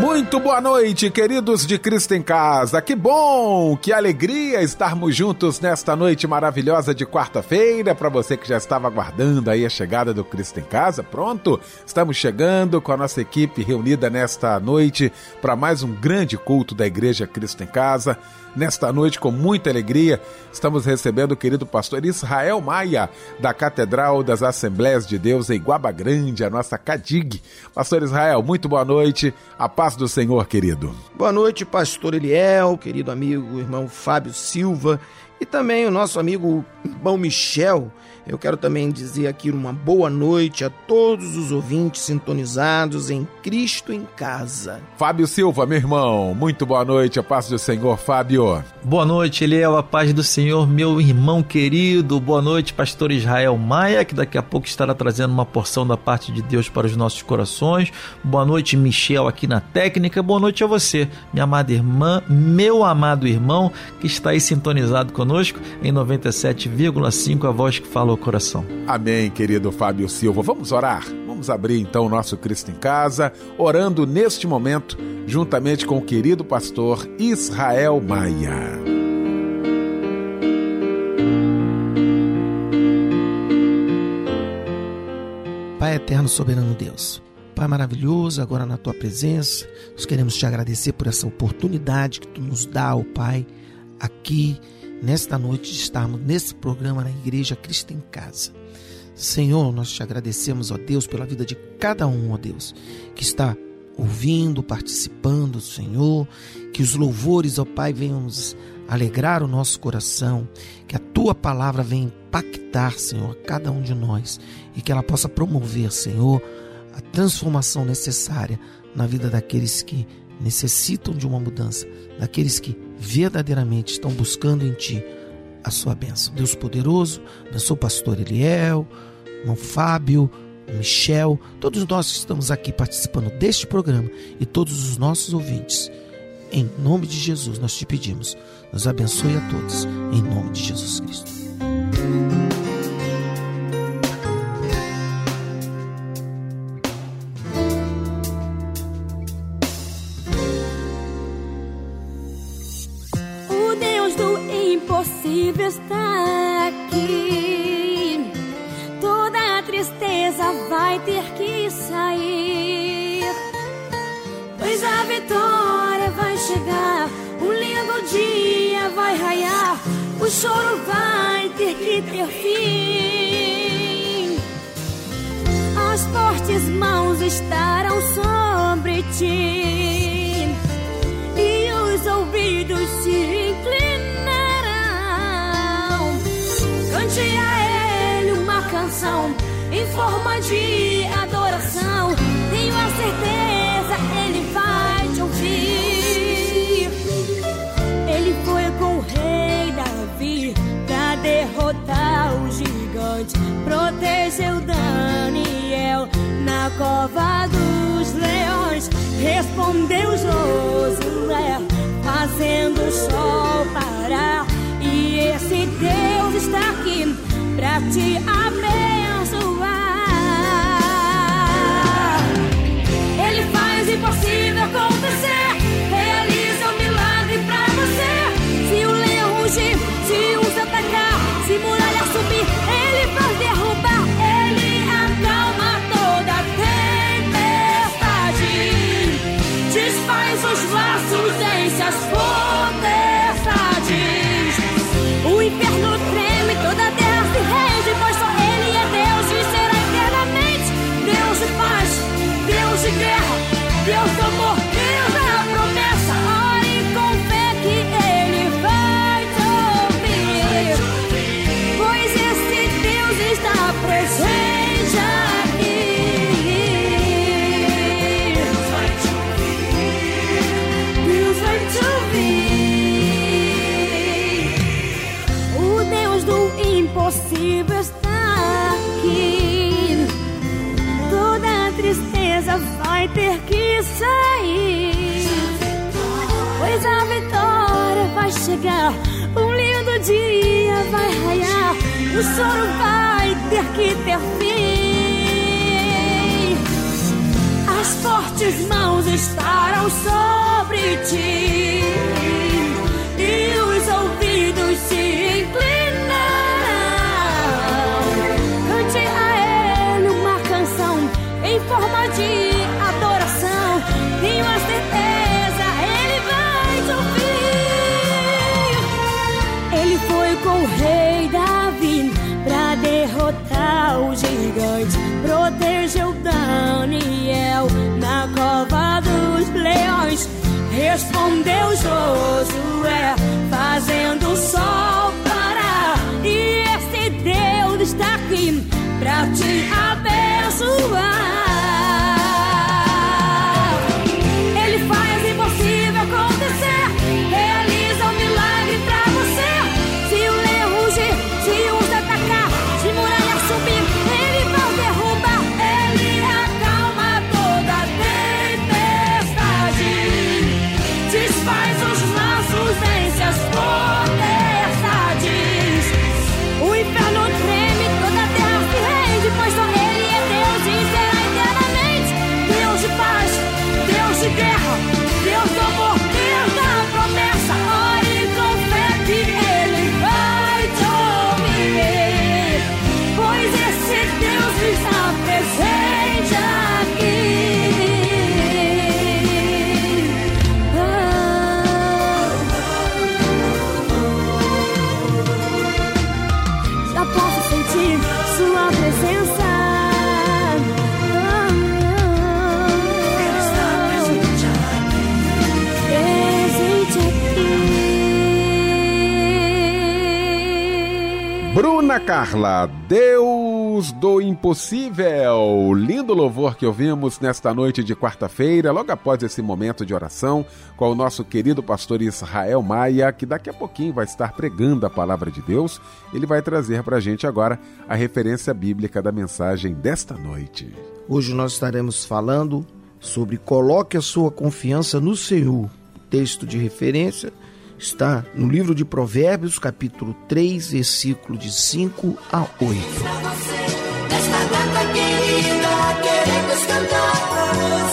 Muito boa noite, queridos de Cristo em Casa. Que bom, que alegria estarmos juntos nesta noite maravilhosa de quarta-feira. Para você que já estava aguardando aí a chegada do Cristo em Casa, pronto, estamos chegando com a nossa equipe reunida nesta noite para mais um grande culto da Igreja Cristo em Casa. Nesta noite, com muita alegria, estamos recebendo o querido pastor Israel Maia, da Catedral das Assembleias de Deus em Guaba Grande, a nossa CADIG. Pastor Israel, muito boa noite. A paz do Senhor, querido. Boa noite, pastor Eliel, querido amigo, irmão Fábio Silva e também o nosso amigo irmão Michel. Eu quero também dizer aqui uma boa noite a todos os ouvintes sintonizados em Cristo em Casa. Fábio Silva, meu irmão, muito boa noite, a paz do Senhor, Fábio. Boa noite, Eliel, a paz do Senhor, meu irmão querido. Boa noite, pastor Israel Maia, que daqui a pouco estará trazendo uma porção da parte de Deus para os nossos corações. Boa noite, Michel, aqui na técnica. Boa noite a você, minha amada irmã, meu amado irmão, que está aí sintonizado conosco em 97,5, a voz que fala coração. Amém, querido Fábio Silva. Vamos orar? Vamos abrir então o nosso Cristo em Casa, orando neste momento, juntamente com o querido pastor Israel Maia. Pai eterno, soberano Deus. Pai maravilhoso, agora na tua presença, nós queremos te agradecer por essa oportunidade que tu nos dá, ó Pai, aqui nesta noite de estarmos nesse programa na Igreja Cristo em Casa. Senhor, nós te agradecemos, ó Deus, pela vida de cada um, ó Deus, que está ouvindo, participando, Senhor, que os louvores, ó Pai, venham nos alegrar o nosso coração, que a tua palavra venha impactar, Senhor, cada um de nós e que ela possa promover, Senhor, a transformação necessária na vida daqueles que necessitam de uma mudança, daqueles que verdadeiramente estão buscando em Ti a sua bênção. Deus poderoso, abençoe o pastor Eliel, irmão Fábio, Michel, todos nós que estamos aqui participando deste programa e todos os nossos ouvintes. Em nome de Jesus nós te pedimos, nos abençoe a todos, em nome de Jesus Cristo. Está aqui. Toda tristeza vai ter que sair. Pois a vitória vai chegar. Um lindo dia vai raiar. O choro vai ter que ter fim. As fortes mãos estarão sobre ti. Canção em forma de adoração. Tenho a certeza, Ele vai te ouvir. Ele foi com o rei Davi pra derrotar o gigante. Protegeu Daniel na cova dos leões. Respondeu Josué, fazendo o sol parar e esse Deus está aqui pra te abençoar. Respondeu Josué, Carla, Deus do impossível. Lindo louvor que ouvimos nesta noite de quarta-feira, logo após esse momento de oração, com o nosso querido pastor Israel Maia, que daqui a pouquinho vai estar pregando a palavra de Deus. Ele vai trazer para a gente agora a referência bíblica da mensagem desta noite. Hoje nós estaremos falando sobre coloque a sua confiança no Senhor. Texto de referência está no livro de Provérbios, capítulo 3, versículo de 5 a 8.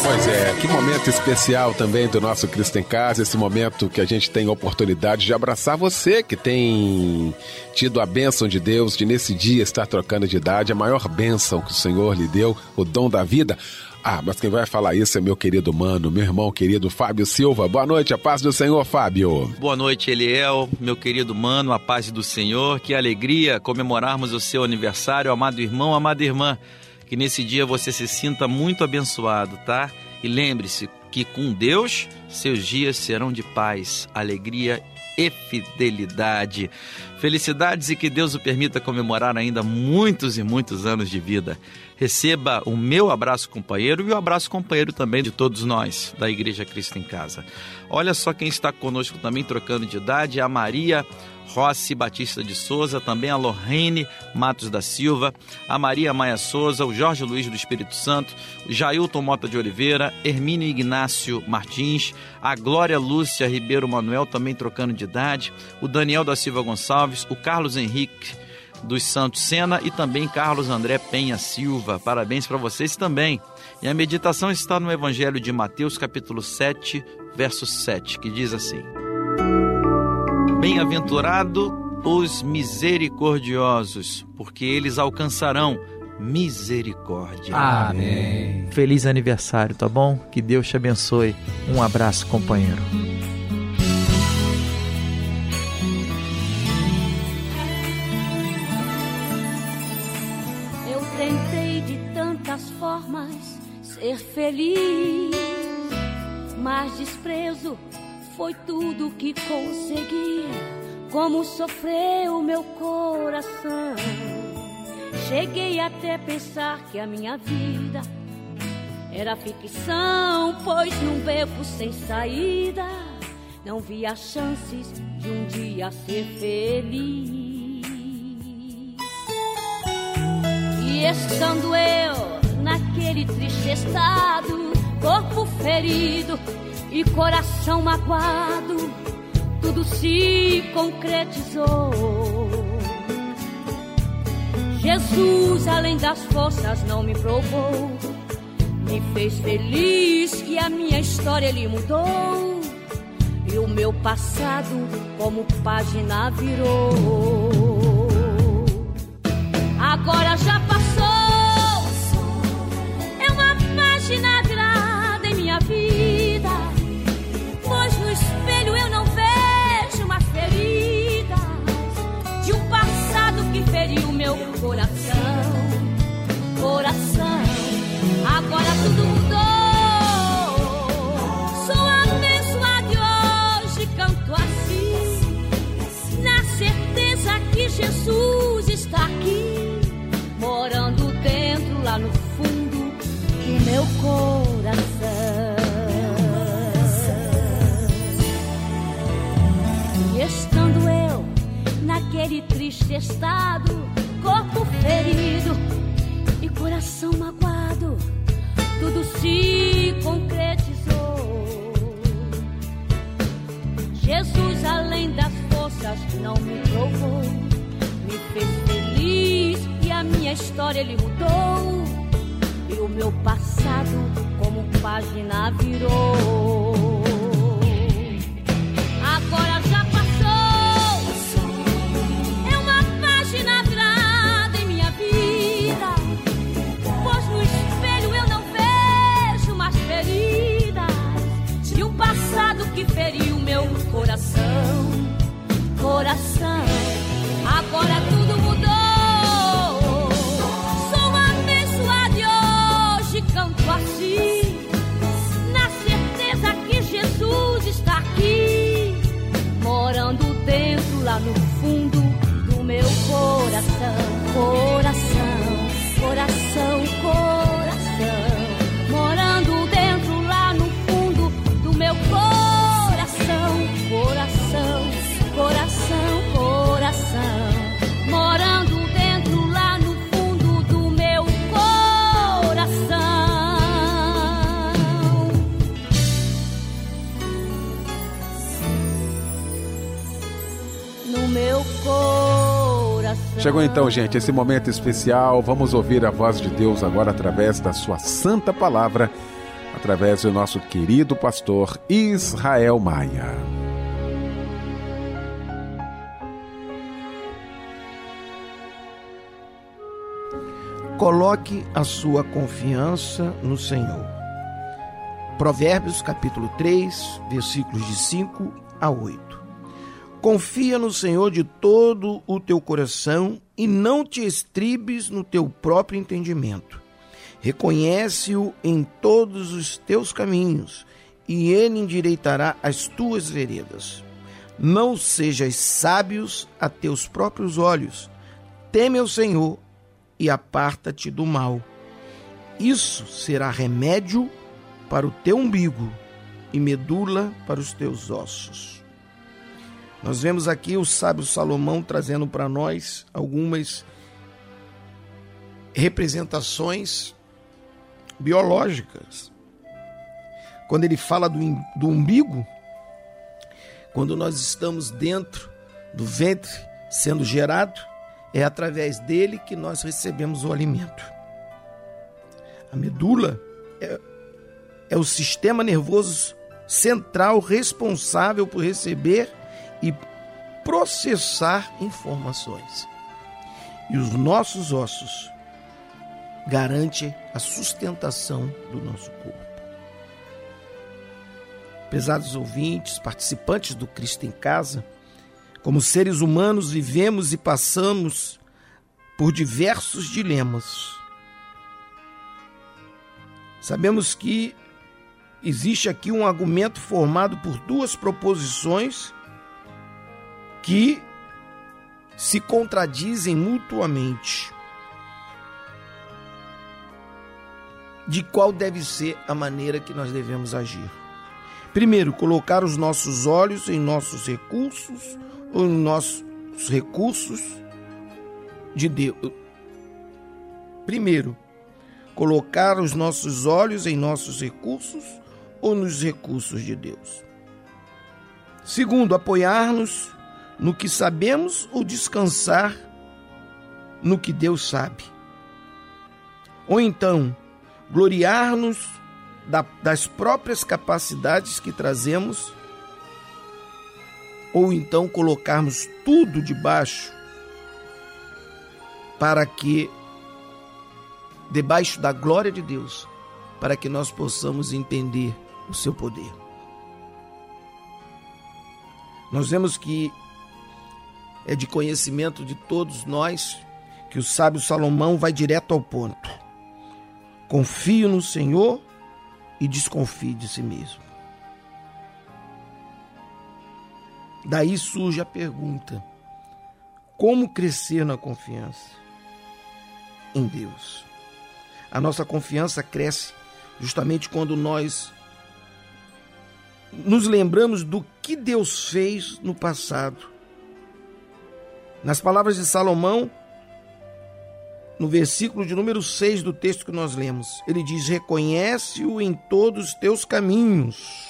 Pois é, que momento especial também do nosso Cristo em Casa, esse momento que a gente tem a oportunidade de abraçar você que tem tido a bênção de Deus de nesse dia estar trocando de idade, a maior bênção que o Senhor lhe deu, o dom da vida. Ah, mas quem vai falar isso é meu querido mano, meu irmão querido Fábio Silva. Boa noite, a paz do Senhor, Fábio. Boa noite, Eliel, meu querido mano, a paz do Senhor. Que alegria comemorarmos o seu aniversário, amado irmão, amada irmã. Que nesse dia você se sinta muito abençoado, tá? E lembre-se que com Deus seus dias serão de paz, alegria e fidelidade. Felicidades e que Deus o permita comemorar ainda muitos e muitos anos de vida. Receba o meu abraço companheiro e o abraço companheiro também de todos nós da Igreja Cristo em Casa. Olha só quem está conosco também trocando de idade, a Maria Rossi Batista de Souza, também a Lorraine Matos da Silva, a Maria Maia Souza, o Jorge Luiz do Espírito Santo, o Jailton Mota de Oliveira, Hermínio Ignácio Martins, a Glória Lúcia Ribeiro Manuel, também trocando de idade, o Daniel da Silva Gonçalves, o Carlos Henrique dos Santos Sena e também Carlos André Penha Silva. Parabéns para vocês também. E a meditação está no Evangelho de Mateus, capítulo 7, verso 7, que diz assim: Bem-aventurado os misericordiosos, porque eles alcançarão misericórdia. Amém. Feliz aniversário, tá bom? Que Deus te abençoe. Um abraço, companheiro. Feliz, mas desprezo foi tudo que consegui. Como sofreu meu coração. Cheguei até pensar que a minha vida era ficção, pois num beco sem saída não via chances de um dia ser feliz. E estando eu naquele triste estado, corpo ferido e coração magoado, tudo se concretizou. Jesus, além das forças, não me provou, me fez feliz que a minha história ele mudou e o meu passado como página virou. Agora já passou, página virada em minha vida, pois no espelho eu não vejo mais feridas de um passado que feriu meu coração, coração. Agora tudo mudou. Sou abençoada e hoje canto assim, na certeza que Jesus está aqui, coração. E estando eu naquele triste estado, corpo ferido e coração magoado, tudo se concretizou. Jesus, além das forças, não me provou, me fez feliz e a minha história ele mudou. E o meu passado, como página, virou. Agora já passou, é uma página virada em minha vida. Pois no espelho eu não vejo mais feridas de um passado que feriu meu coração, coração. Coração, Chegou então, gente, esse momento especial. Vamos ouvir a voz de Deus agora através da sua santa palavra, através do nosso querido pastor Israel Maia. Coloque a sua confiança no Senhor. Provérbios capítulo 3, versículos de 5 a 8. Confia no Senhor de todo o teu coração e não te estribes no teu próprio entendimento. Reconhece-o em todos os teus caminhos e ele endireitará as tuas veredas. Não sejas sábios a teus próprios olhos. Teme ao Senhor e aparta-te do mal. Isso será remédio para o teu umbigo e medula para os teus ossos. Nós vemos aqui o sábio Salomão trazendo para nós algumas representações biológicas. Quando ele fala do, do umbigo, quando nós estamos dentro do ventre sendo gerado, é através dele que nós recebemos o alimento. A medula é, é o sistema nervoso central responsável por receber e processar informações. E os nossos ossos garantem a sustentação do nosso corpo. Pesados ouvintes, participantes do Cristo em Casa, como seres humanos vivemos e passamos por diversos dilemas. Sabemos que existe aqui um argumento formado por duas proposições que se contradizem mutuamente. De qual deve ser a maneira que nós devemos agir? Primeiro, colocar os nossos olhos em nossos recursos ou em nossos recursos de Deus. Primeiro, colocar os nossos olhos em nossos recursos ou nos recursos de Deus. Segundo, apoiar-nos no que sabemos ou descansar no que Deus sabe. Ou então, gloriar-nos da, das próprias capacidades que trazemos, ou então colocarmos tudo debaixo para que, debaixo da glória de Deus, para que nós possamos entender o seu poder. Nós vemos que é de conhecimento de todos nós que o sábio Salomão vai direto ao ponto. Confio no Senhor e desconfie de si mesmo. Daí surge a pergunta: como crescer na confiança em Deus? A nossa confiança cresce justamente quando nós nos lembramos do que Deus fez no passado. Nas palavras de Salomão, no versículo de número 6 do texto que nós lemos, ele diz: Reconhece-o em todos os teus caminhos.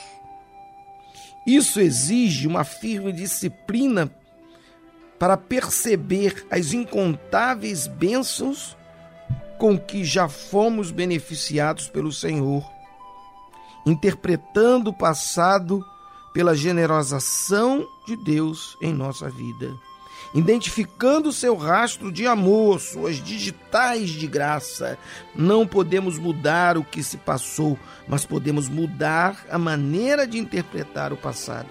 Isso exige uma firme disciplina para perceber as incontáveis bênçãos com que já fomos beneficiados pelo Senhor interpretando o passado pela generosa ação de Deus em nossa vida, identificando seu rastro de amor, suas digitais de graça. Não podemos mudar o que se passou, mas podemos mudar a maneira de interpretar o passado.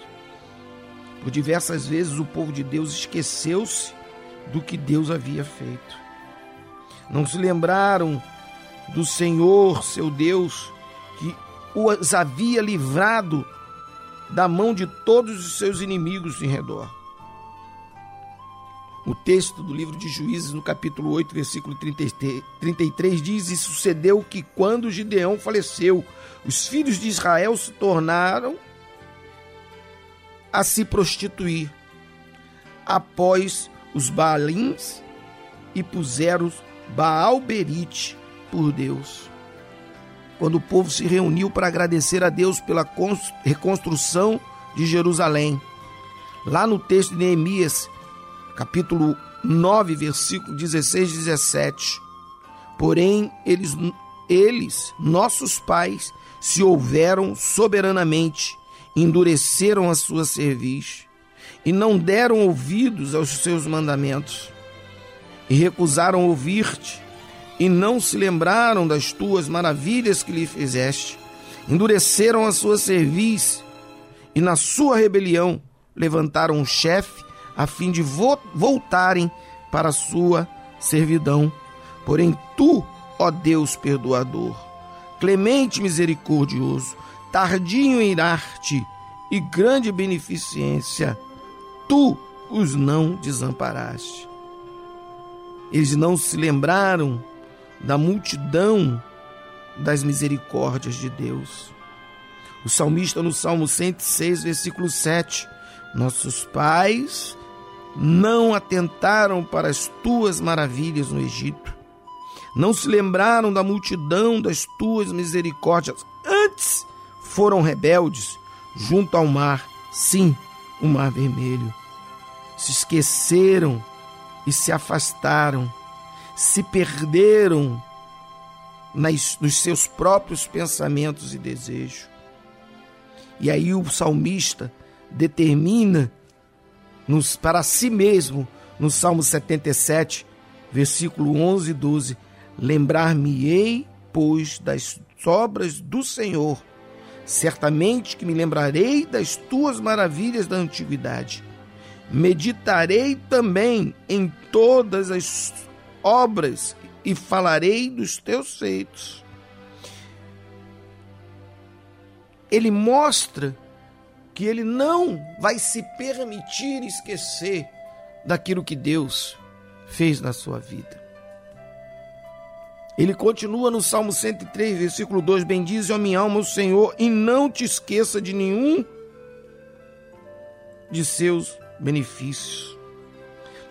Por diversas vezes o povo de Deus esqueceu-se do que Deus havia feito. Não se lembraram do Senhor, seu Deus, que os havia livrado da mão de todos os seus inimigos em redor. O texto do livro de Juízes, no capítulo 8, versículo 33, diz: E sucedeu que, quando Gideão faleceu, os filhos de Israel se tornaram a se prostituir após os Baalins e puseram Baal Berite por Deus quando o povo se reuniu para agradecer a Deus pela reconstrução de Jerusalém. Lá no texto de Neemias, capítulo 9, versículo 16 e 17. Porém, eles, eles, nossos pais, se houveram soberanamente, endureceram a sua cerviz e não deram ouvidos aos seus mandamentos e recusaram ouvir-te e não se lembraram das tuas maravilhas que lhe fizeste. Endureceram a sua cerviz e na sua rebelião levantaram um chefe a fim de vo voltarem para a sua servidão. Porém, tu, ó Deus perdoador, clemente misericordioso, tardio em irar-te e grande beneficência, tu os não desamparaste. Eles não se lembraram da multidão das misericórdias de Deus. O salmista no Salmo 106, versículo 7, nossos pais não atentaram para as tuas maravilhas no Egito, não se lembraram da multidão das tuas misericórdias, antes foram rebeldes junto ao mar, sim, o mar vermelho. Se esqueceram e se afastaram se perderam nas, nos seus próprios pensamentos e desejos. E aí o salmista determina nos, para si mesmo, no Salmo 77, versículo 11 e 12: Lembrar-me-ei, pois, das obras do Senhor, certamente que me lembrarei das tuas maravilhas da antiguidade. Meditarei também em todas as obras e falarei dos teus feitos. Ele mostra que ele não vai se permitir esquecer daquilo que Deus fez na sua vida. Ele continua no Salmo 103, versículo 2: Bendize a minha alma o Senhor e não te esqueça de nenhum de seus benefícios.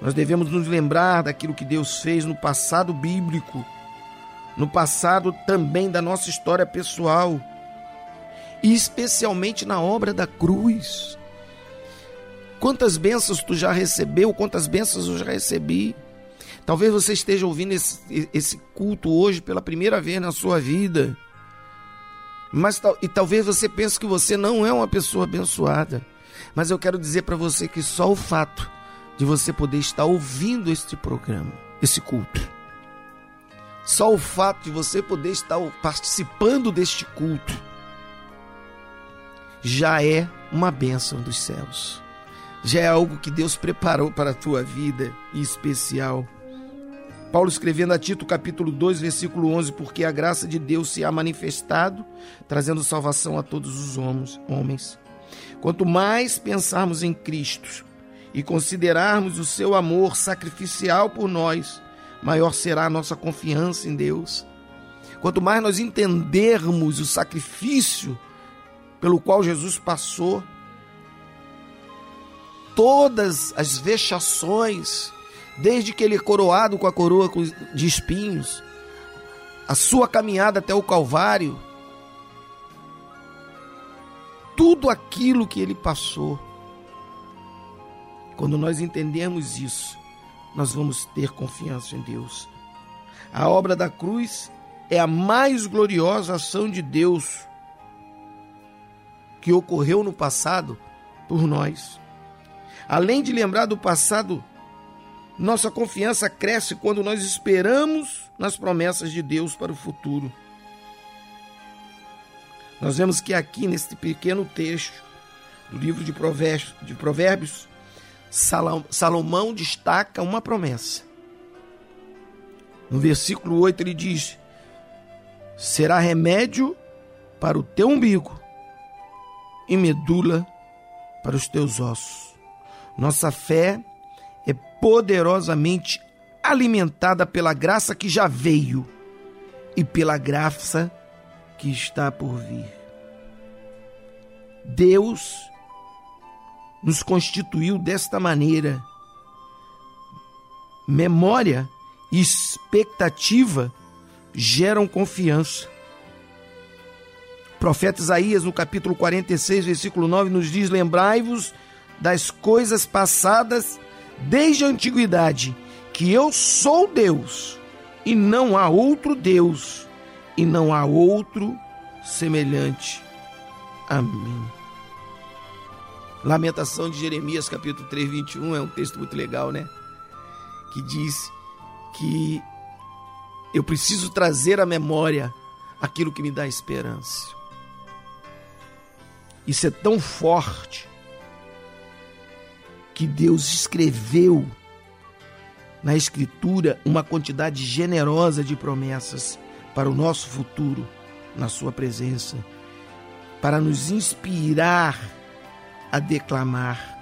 Nós devemos nos lembrar daquilo que Deus fez no passado bíblico, no passado também da nossa história pessoal, e especialmente na obra da cruz. Quantas bênçãos tu já recebeu, quantas bênçãos eu já recebi. Talvez você esteja ouvindo esse, esse culto hoje pela primeira vez na sua vida. Mas e talvez você pense que você não é uma pessoa abençoada. Mas eu quero dizer para você que só o fato de você poder estar ouvindo este programa, esse culto, só o fato de você poder estar participando deste culto já é uma bênção dos céus já é algo que Deus preparou para a tua vida em especial. Paulo escrevendo a Tito capítulo 2, versículo 11, porque a graça de Deus se há manifestado, trazendo salvação a todos os homens. Quanto mais pensarmos em Cristo e considerarmos o seu amor sacrificial por nós, maior será a nossa confiança em Deus. Quanto mais nós entendermos o sacrifício pelo qual Jesus passou, todas as vexações, desde que ele é coroado com a coroa de espinhos, a sua caminhada até o Calvário, tudo aquilo que ele passou. Quando nós entendemos isso, nós vamos ter confiança em Deus. A obra da cruz é a mais gloriosa ação de Deus que ocorreu no passado por nós. Além de lembrar do passado, nossa confiança cresce quando nós esperamos nas promessas de Deus para o futuro. Nós vemos que aqui neste pequeno texto do livro de Provérbios, de Provérbios Salomão destaca uma promessa. No versículo 8 ele diz: Será remédio para o teu umbigo e medula para os teus ossos. Nossa fé é poderosamente alimentada pela graça que já veio e pela graça que está por vir. Deus nos constituiu desta maneira. Memória e expectativa geram confiança. Profeta Isaías, no capítulo 46, versículo 9, nos diz: Lembrai-vos das coisas passadas desde a antiguidade, que eu sou Deus e não há outro Deus e não há outro semelhante a mim. Lamentação de Jeremias, capítulo 3, 21, é um texto muito legal, né? Que diz que eu preciso trazer à memória aquilo que me dá esperança. Isso é tão forte que Deus escreveu na Escritura uma quantidade generosa de promessas para o nosso futuro na Sua presença, para nos inspirar a declamar.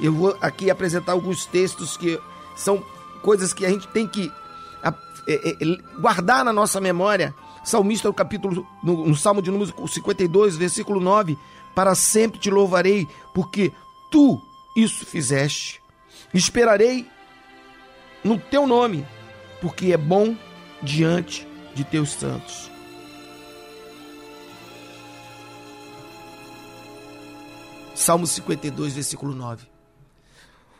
Eu vou aqui apresentar alguns textos que são coisas que a gente tem que é, é, guardar na nossa memória. Salmista, no capítulo, no, no Salmo de número 52, versículo 9, para sempre te louvarei, porque tu isso fizeste. Esperarei no teu nome, porque é bom diante de teus santos. Salmo 52, versículo 9.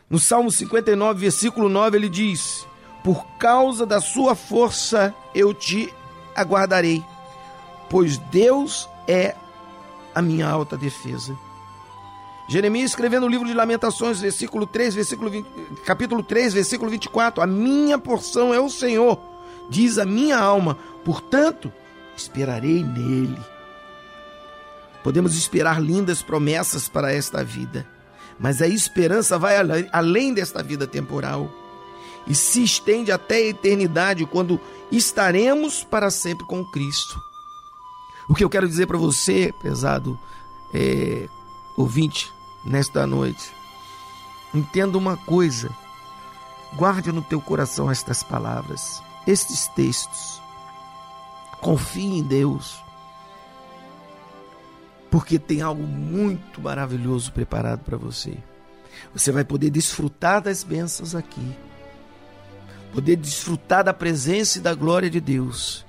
No Salmo 59, versículo 9, ele diz: Por causa da sua força eu te aguardarei, pois Deus é a minha alta defesa. Jeremias escrevendo o livro de Lamentações, versículo 3, versículo 20, capítulo 3, versículo 24: A minha porção é o Senhor, diz a minha alma, portanto, esperarei nele. Podemos esperar lindas promessas para esta vida, mas a esperança vai além desta vida temporal e se estende até a eternidade, quando estaremos para sempre com Cristo. O que eu quero dizer para você, pesado é, ouvinte, nesta noite, entenda uma coisa, guarde no teu coração estas palavras, estes textos. Confie em Deus, porque tem algo muito maravilhoso preparado para você. Você vai poder desfrutar das bênçãos aqui, poder desfrutar da presença e da glória de Deus,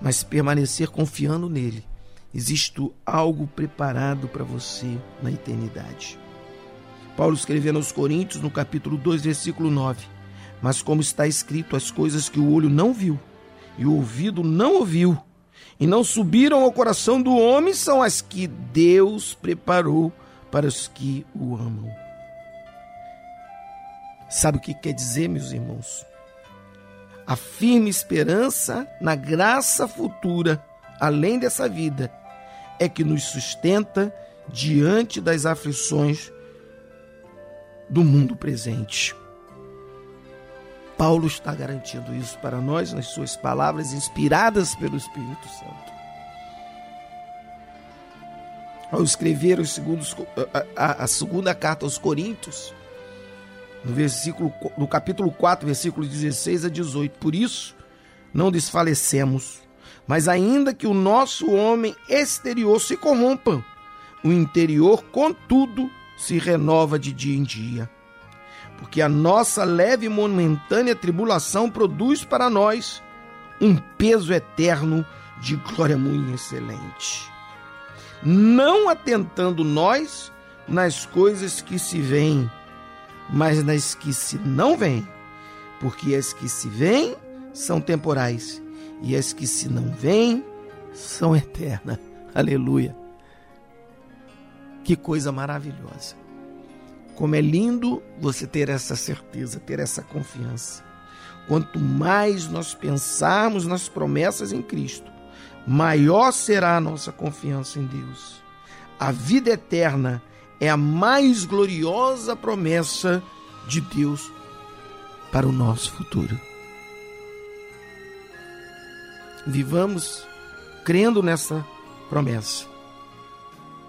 mas permanecer confiando nele. Existe algo preparado para você na eternidade. Paulo escrevendo aos Coríntios, no capítulo 2, versículo 9: Mas como está escrito, as coisas que o olho não viu e o ouvido não ouviu, e não subiram ao coração do homem, são as que Deus preparou para os que o amam. Sabe o que quer dizer, meus irmãos? A firme esperança na graça futura, além dessa vida, é que nos sustenta diante das aflições do mundo presente. Paulo está garantindo isso para nós nas suas palavras inspiradas pelo Espírito Santo. Ao escrever segundos, a, a, segunda carta aos Coríntios, no versículo no capítulo 4, versículo 16 a 18, por isso não desfalecemos, mas ainda que o nosso homem exterior se corrompa, o interior, contudo, se renova de dia em dia porque a nossa leve e momentânea tribulação produz para nós um peso eterno de glória muito excelente. Não atentando nós nas coisas que se veem, mas nas que se não veem, porque as que se veem são temporais e as que se não veem são eternas. Aleluia. Que coisa maravilhosa. Como é lindo você ter essa certeza, ter essa confiança. Quanto mais nós pensarmos nas promessas em Cristo, maior será a nossa confiança em Deus. A vida eterna é a mais gloriosa promessa de Deus para o nosso futuro. Vivamos crendo nessa promessa,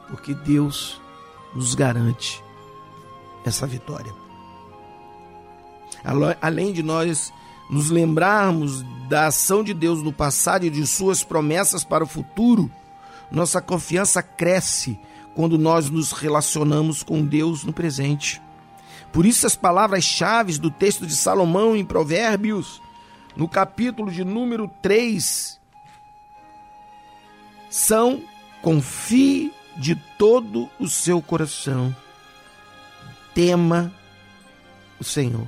porque Deus nos garante essa vitória. Além de nós nos lembrarmos da ação de Deus no passado e de suas promessas para o futuro, nossa confiança cresce quando nós nos relacionamos com Deus no presente. Por isso, as palavras-chave do texto de Salomão em Provérbios, no capítulo de número 3, são: confie de todo o seu coração tema o Senhor.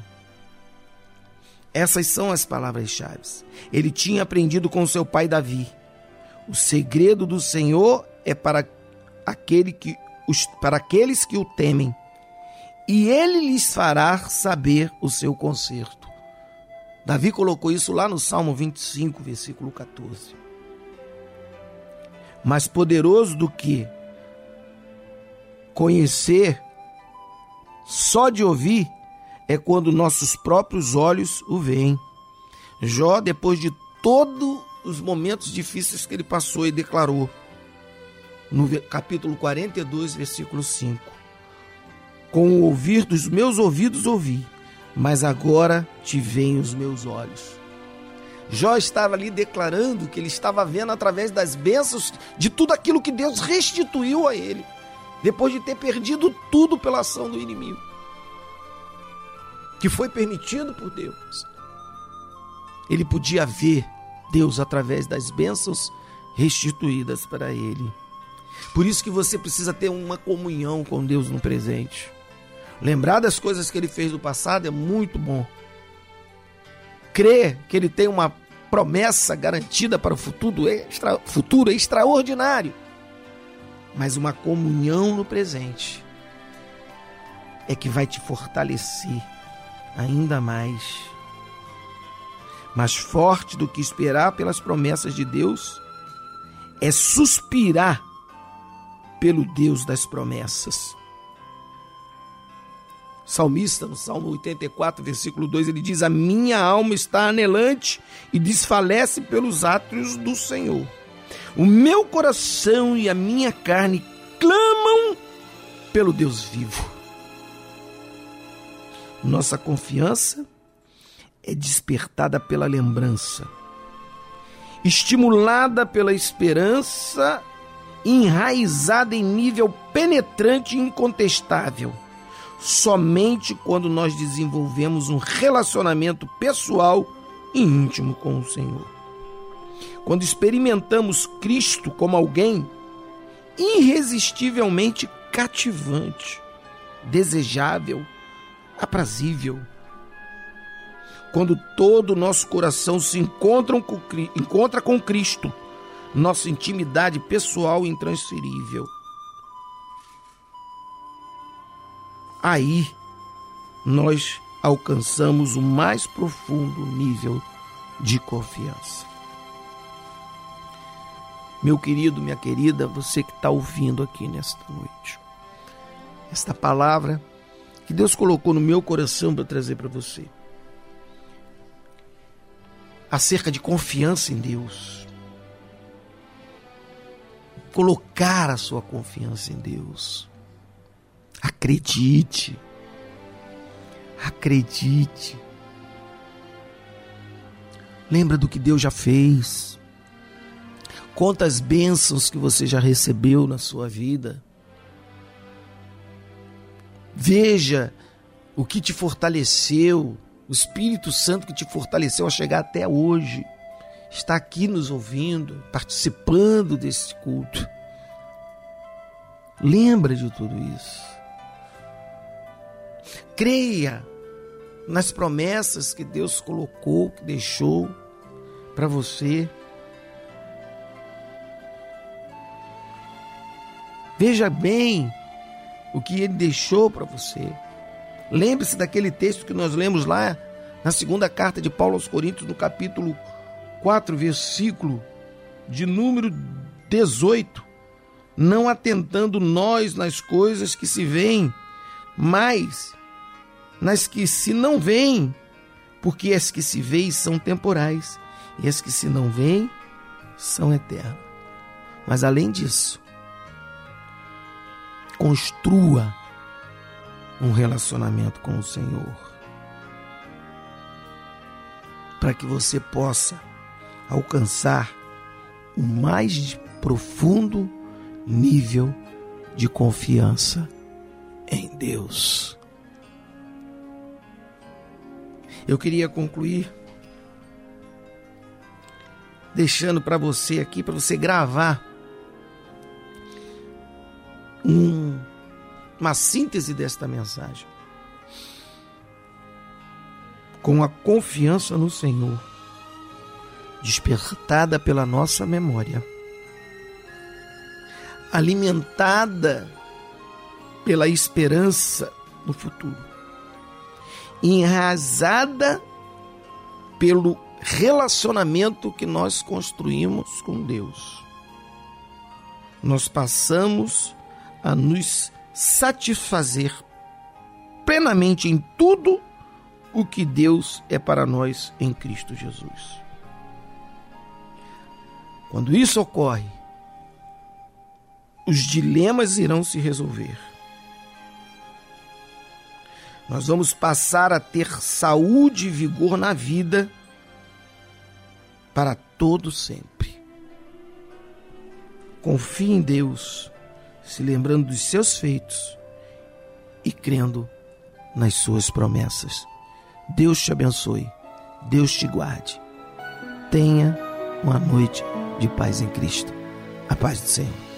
Essas são as palavras-chave. Ele tinha aprendido com seu pai Davi. O segredo do Senhor é para, aquele que, os, para aqueles que o temem, e ele lhes fará saber o seu conserto. Davi colocou isso lá no Salmo 25, versículo 14. Mais poderoso do que conhecer só de ouvir é quando nossos próprios olhos o veem. Jó, depois de todos os momentos difíceis que ele passou, e declarou no capítulo 42, versículo 5: Com o ouvir dos meus ouvidos ouvi, mas agora te veem os meus olhos. Jó estava ali declarando que ele estava vendo através das bênçãos de tudo aquilo que Deus restituiu a ele depois de ter perdido tudo pela ação do inimigo, que foi permitido por Deus. Ele podia ver Deus através das bênçãos restituídas para ele. Por isso que você precisa ter uma comunhão com Deus no presente. Lembrar das coisas que ele fez no passado é muito bom. Crer que ele tem uma promessa garantida para o futuro, extra, futuro é extraordinário mas uma comunhão no presente é que vai te fortalecer ainda mais. Mais forte do que esperar pelas promessas de Deus é suspirar pelo Deus das promessas. Salmista, no Salmo 84, versículo 2, ele diz: A minha alma está anelante e desfalece pelos átrios do Senhor. O meu coração e a minha carne clamam pelo Deus vivo. Nossa confiança é despertada pela lembrança, estimulada pela esperança, enraizada em nível penetrante e incontestável. somente quando nós desenvolvemos um relacionamento pessoal e íntimo com o Senhor. Quando experimentamos Cristo como alguém irresistivelmente cativante, desejável, aprazível. Quando todo o nosso coração se encontra com, encontra com Cristo, nossa intimidade pessoal intransferível. Aí nós alcançamos o mais profundo nível de confiança. Meu querido, minha querida, você que está ouvindo aqui nesta noite, esta palavra que Deus colocou no meu coração para trazer para você, acerca de confiança em Deus, colocar a sua confiança em Deus, acredite, acredite. Lembra do que Deus já fez. Quantas bênçãos que você já recebeu na sua vida. Veja o que te fortaleceu, o Espírito Santo que te fortaleceu a chegar até hoje. Está aqui nos ouvindo, participando desse culto. Lembra de tudo isso. Creia nas promessas que Deus colocou, que deixou para você. Veja bem o que ele deixou para você. Lembre-se daquele texto que nós lemos lá na segunda carta de Paulo aos Coríntios, no capítulo 4, versículo de número 18. Não atentando nós nas coisas que se veem, mas nas que se não veem, porque as que se veem são temporais e as que se não veem são eternas. Mas além disso, construa um relacionamento com o Senhor. Para que você possa alcançar o mais profundo nível de confiança em Deus. Eu queria concluir deixando para você aqui, para você gravar um, uma síntese desta mensagem. Com a confiança no Senhor, despertada pela nossa memória, alimentada pela esperança no futuro, enraizada pelo relacionamento que nós construímos com Deus. Nós passamos a nos satisfazer plenamente em tudo o que Deus é para nós em Cristo Jesus. Quando isso ocorre, os dilemas irão se resolver. Nós vamos passar a ter saúde e vigor na vida para todo sempre. Confie em Deus se lembrando dos seus feitos e crendo nas suas promessas. Deus te abençoe, Deus te guarde. Tenha uma noite de paz em Cristo. A paz do Senhor.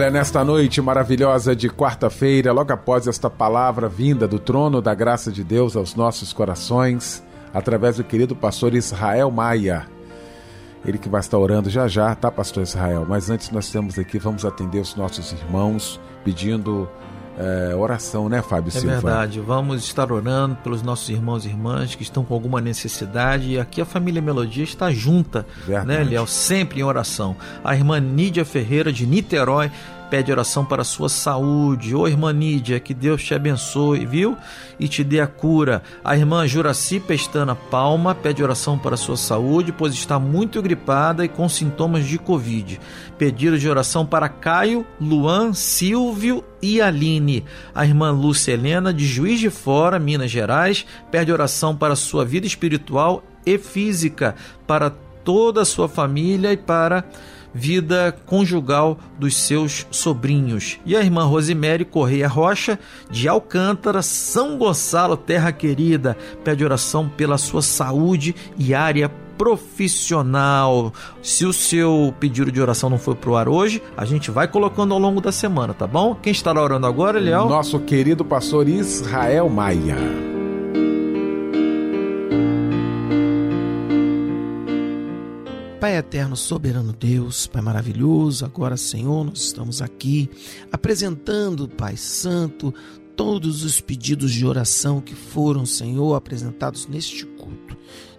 Olha, nesta noite maravilhosa de quarta-feira, logo após esta palavra vinda do trono da graça de Deus aos nossos corações, através do querido pastor Israel Maia. Ele que vai estar orando já já, tá, pastor Israel? Mas antes nós temos aqui, vamos atender os nossos irmãos, pedindo é, oração, né, Fábio é Silva? É verdade, vamos estar orando pelos nossos irmãos e irmãs que estão com alguma necessidade. E aqui a família Melodia está junta, verdade. né, Liel? Sempre em oração. A irmã Nídia Ferreira, de Niterói, pede oração para a sua saúde. Ô irmã Nídia, que Deus te abençoe, viu? E te dê a cura. A irmã Juraci Pestana Palma pede oração para a sua saúde, pois está muito gripada e com sintomas de Covid. Pedido de oração para Caio, Luan, Silvio e Aline. A irmã Lúcia Helena, de Juiz de Fora, Minas Gerais, pede oração para a sua vida espiritual e física, para toda a sua família e para vida conjugal dos seus sobrinhos. E a irmã Rosemary Correia Rocha, de Alcântara, São Gonçalo, terra querida, pede oração pela sua saúde e área profissional. Se o seu pedido de oração não foi pro ar hoje, a gente vai colocando ao longo da semana, tá bom? Quem estará orando agora, Eliel? Nosso querido pastor Israel Maia. Pai eterno, soberano Deus, Pai maravilhoso, agora, Senhor, nós estamos aqui apresentando, Pai Santo, todos os pedidos de oração que foram, Senhor, apresentados neste culto.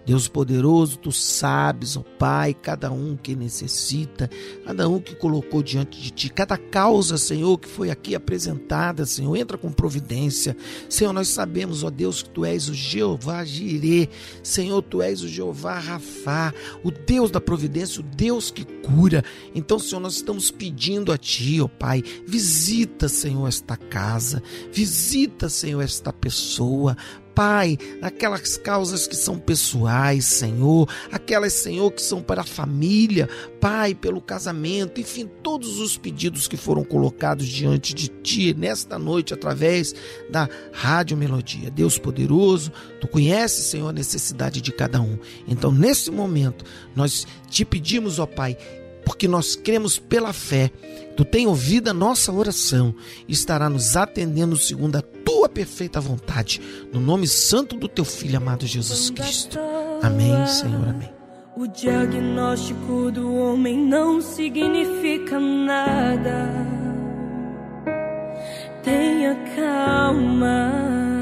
Deus poderoso, tu sabes, ó Pai, cada um que necessita, cada um que colocou diante de ti, cada causa, Senhor, que foi aqui apresentada, Senhor, entra com providência. Senhor, nós sabemos, ó Deus, que tu és o Jeová Jirê, Senhor, tu és o Jeová Rafá, o Deus da providência, o Deus que cura. Então, Senhor, nós estamos pedindo a ti, ó Pai, visita, Senhor, esta casa, visita, Senhor, esta pessoa, Pai, aquelas causas que são pessoais, Senhor, aquelas, Senhor, que são para a família, Pai, pelo casamento, enfim, todos os pedidos que foram colocados diante de Ti nesta noite através da Rádio Melodia. Deus poderoso, Tu conheces, Senhor, a necessidade de cada um. Então, nesse momento, nós te pedimos, ó Pai, porque nós cremos pela fé. Tu tem ouvido a nossa oração e estará nos atendendo segundo a tua perfeita vontade, no nome santo do teu filho amado Jesus Cristo. Amém, Senhor, amém. O diagnóstico do homem não significa nada. Tenha calma.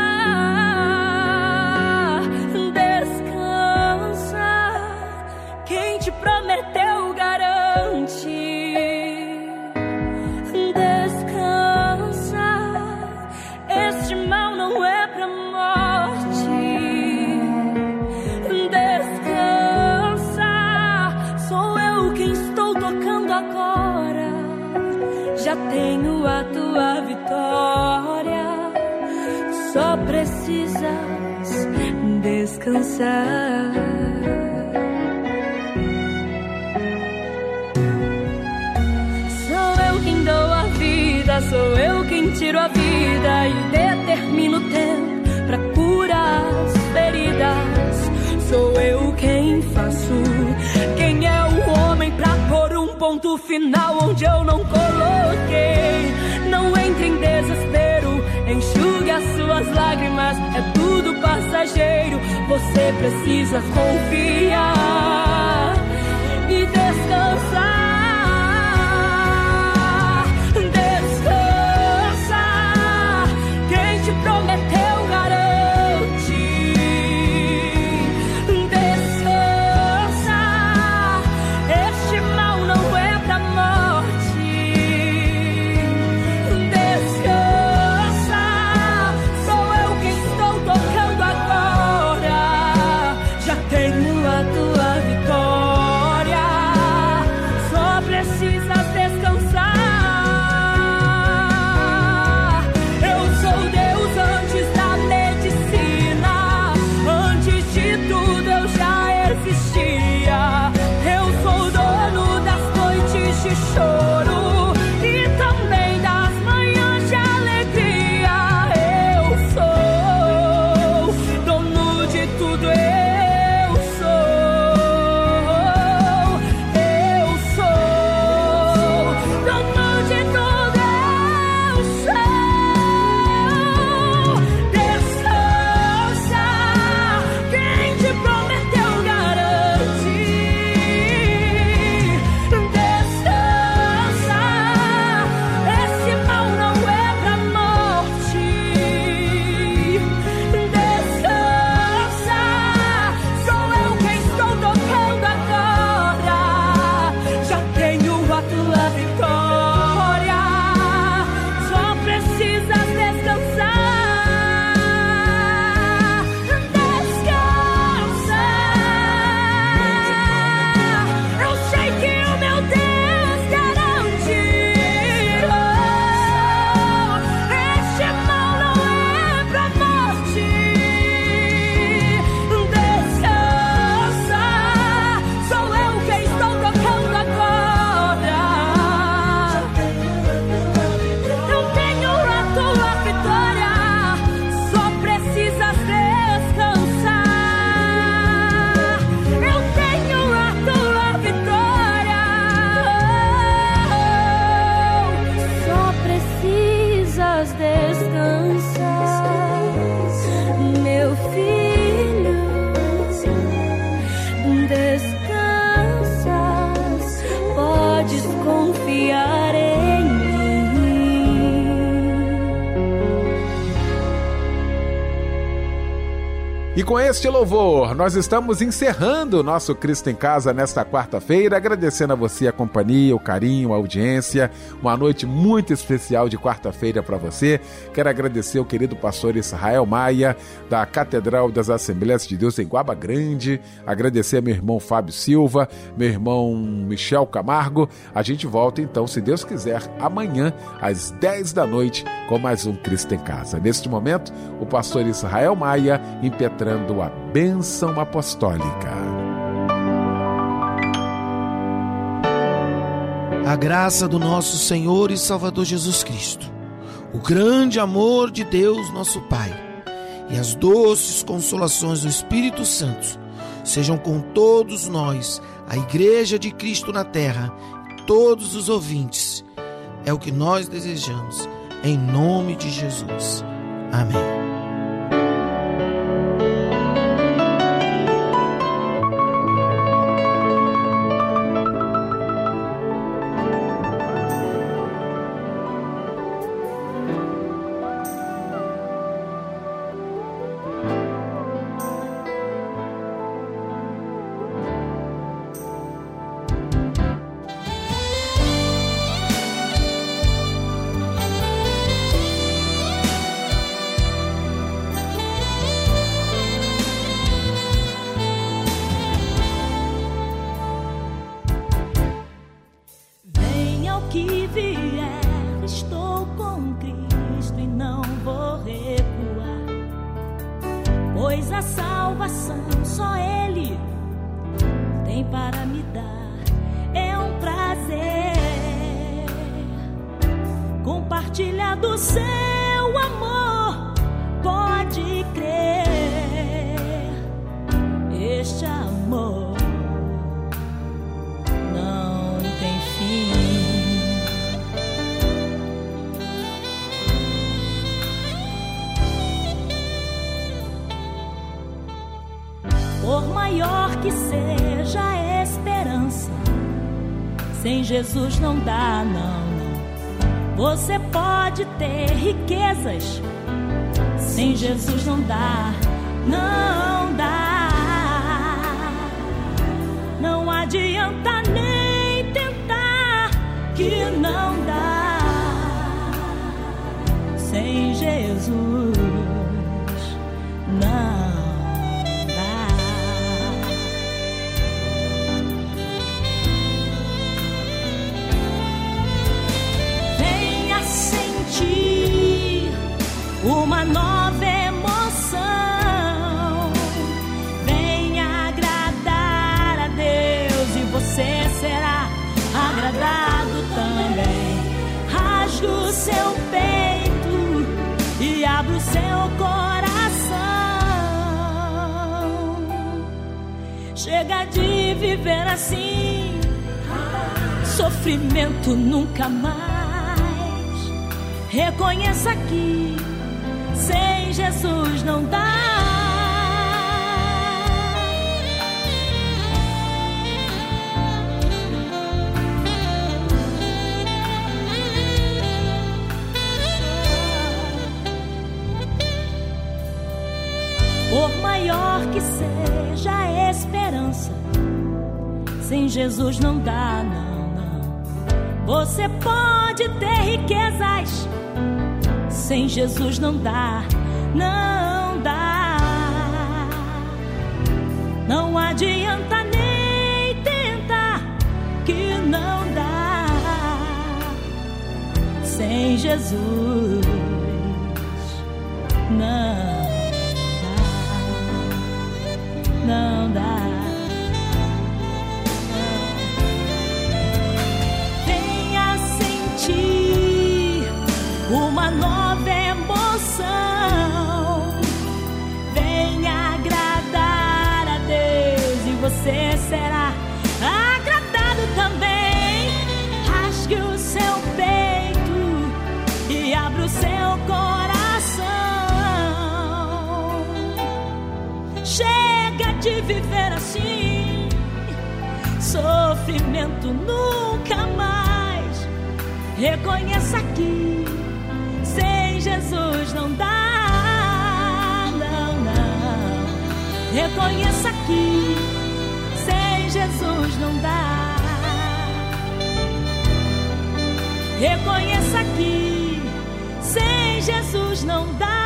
Descansar. sou eu quem tiro a vida e determino o tempo pra curar as feridas. Sou eu quem faço. Quem é o homem pra pôr um ponto final onde eu não coloquei? Não entre em desespero, enxugue as suas lágrimas. É passageiro. Você precisa confiar e descansar. Com este louvor, nós estamos encerrando o nosso Cristo em Casa nesta quarta-feira, agradecendo a você a companhia, o carinho, a audiência. Uma noite muito especial de quarta-feira para você. Quero agradecer o querido pastor Israel Maia, da Catedral das Assembleias de Deus em Guaba Grande. Agradecer meu irmão Fábio Silva, meu irmão Michel Camargo. A gente volta então, se Deus quiser, amanhã às 10 da noite com mais um Cristo em Casa. Neste momento, o pastor Israel Maia impetrando a bênção apostólica. A graça do nosso Senhor e Salvador Jesus Cristo, o grande amor de Deus, nosso Pai, e as doces consolações do Espírito Santo sejam com todos nós, a Igreja de Cristo na Terra, todos os ouvintes. É o que nós desejamos, em nome de Jesus. Amém. Jesus não dá, não. Você pode ter riquezas, sem Jesus não dá, não dá. Não adianta nem tentar, que não dá. Sem Jesus, de viver assim, sofrimento nunca mais. Reconheça que sem Jesus não dá. Que seja esperança, sem Jesus não dá, não, não. Você pode ter riquezas sem Jesus não dá, não dá. Não adianta nem tentar, que não dá. Sem Jesus, não uma nova emoção. Venha agradar a Deus e você será agradado também. Rasgue o seu peito e abra o seu coração. Chega de viver assim, sofrimento nunca mais. Reconheça que Jesus não dá, não, não. Reconheça que sem Jesus não dá. Reconheça que sem Jesus não dá.